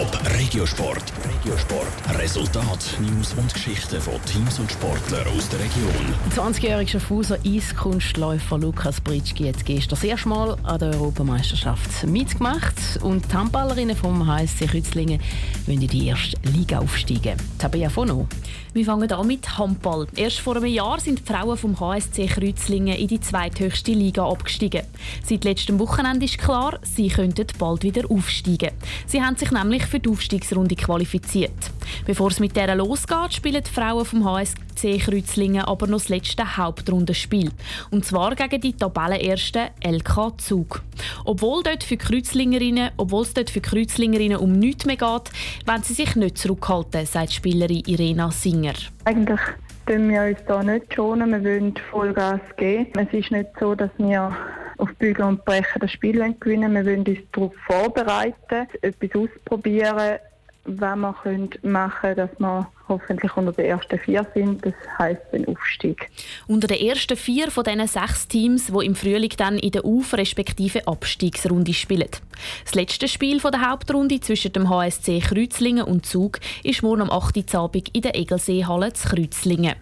Top Regiosport. Regiosport. Resultat, News und Geschichten von Teams und Sportlern aus der Region. 20-jährige Schaffhauser Eiskunstläufer Lukas Britschki hat gestern das erste Mal an der Europameisterschaft mitgemacht und die Handballerinnen vom HSC Kützlingen wollen in die erste Liga aufsteigen. Tabea Fono. Wir fangen an mit Handball. Erst vor einem Jahr sind die Frauen vom HSC Kreuzlingen in die zweithöchste Liga abgestiegen. Seit letztem Wochenende ist klar, sie könnten bald wieder aufsteigen. Sie haben sich nämlich für die Aufstiegsrunde qualifiziert. Bevor es mit der losgeht, spielen die Frauen vom HSC Kreuzlingen aber noch das letzte Hauptrundenspiel. Und zwar gegen die Tabellenersten LK Zug. Obwohl, dort für Kreuzlingerinnen, obwohl es dort für Kreuzlingerinnen um nichts mehr geht, wollen sie sich nicht zurückhalten, sagt Spielerin Irena Singer. Eigentlich tun wir uns da nicht schonen, wir wollen Vollgas geben. Es ist nicht so, dass wir auf Bügeln und Brechen das Spiel gewinnen. Wir wollen uns darauf vorbereiten, etwas ausprobieren, was wir machen können, dass wir hoffentlich unter den ersten vier sind. Das heisst ein Aufstieg. Unter den ersten vier von diesen sechs Teams, die im Frühling dann in der Auf- respektive Abstiegsrunde spielen. Das letzte Spiel der Hauptrunde zwischen dem HSC Kreuzlingen und Zug ist morgen am 8. Abend in der Egelseehalle zu Kreuzlingen.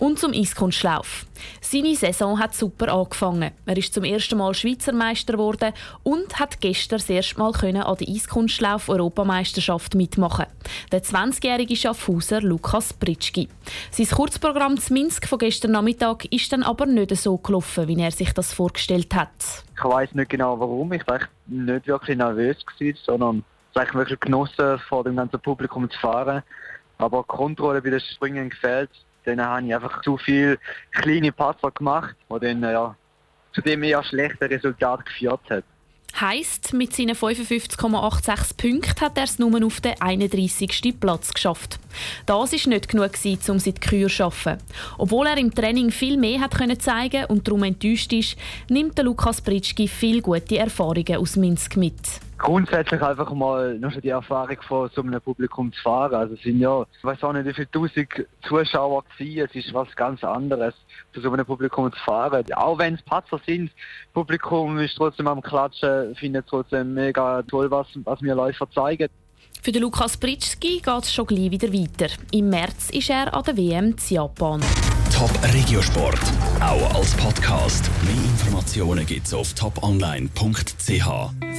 Und zum Eiskunstlauf. Seine Saison hat super angefangen. Er ist zum ersten Mal Schweizer Meister geworden und hat gestern das erste Mal an der Eiskunstlauf-Europameisterschaft mitmachen. Der 20-jährige Schaffhauser Lukas Pritschki. Sein Kurzprogramm zu Minsk von gestern Nachmittag ist dann aber nicht so gelaufen, wie er sich das vorgestellt hat. Ich weiß nicht genau warum. Ich war nicht wirklich nervös, gewesen, sondern ich habe wirklich genossen, vor dem ganzen Publikum zu fahren. Aber die Kontrolle bei den Springen gefällt dann habe ich einfach zu viele kleine Patzer gemacht, die dann ja, zu dem eher schlechten Resultat geführt hat. Heißt, mit seinen 55,86 Punkten hat er es nur auf den 31. Platz geschafft. Das war nicht genug, um seine Kür zu schaffen. Obwohl er im Training viel mehr hat können zeigen und darum enttäuscht ist, nimmt der Lukas Pritschki viele gute Erfahrungen aus Minsk mit grundsätzlich einfach mal nur schon die Erfahrung von so einem Publikum zu fahren. Also es sind ja, ich weiß auch nicht, wie viele tausend Zuschauer gewesen. Es ist was ganz anderes, zu so einem Publikum zu fahren. Auch wenn es Patzer sind, das Publikum ist trotzdem am Klatschen, findet trotzdem mega toll, was, was wir Läufer zeigen. Für den Lukas Pritschki geht es schon gleich wieder weiter. Im März ist er an der WM in Japan. Top Regiosport, auch als Podcast. Mehr Informationen gibt's auf toponline.ch.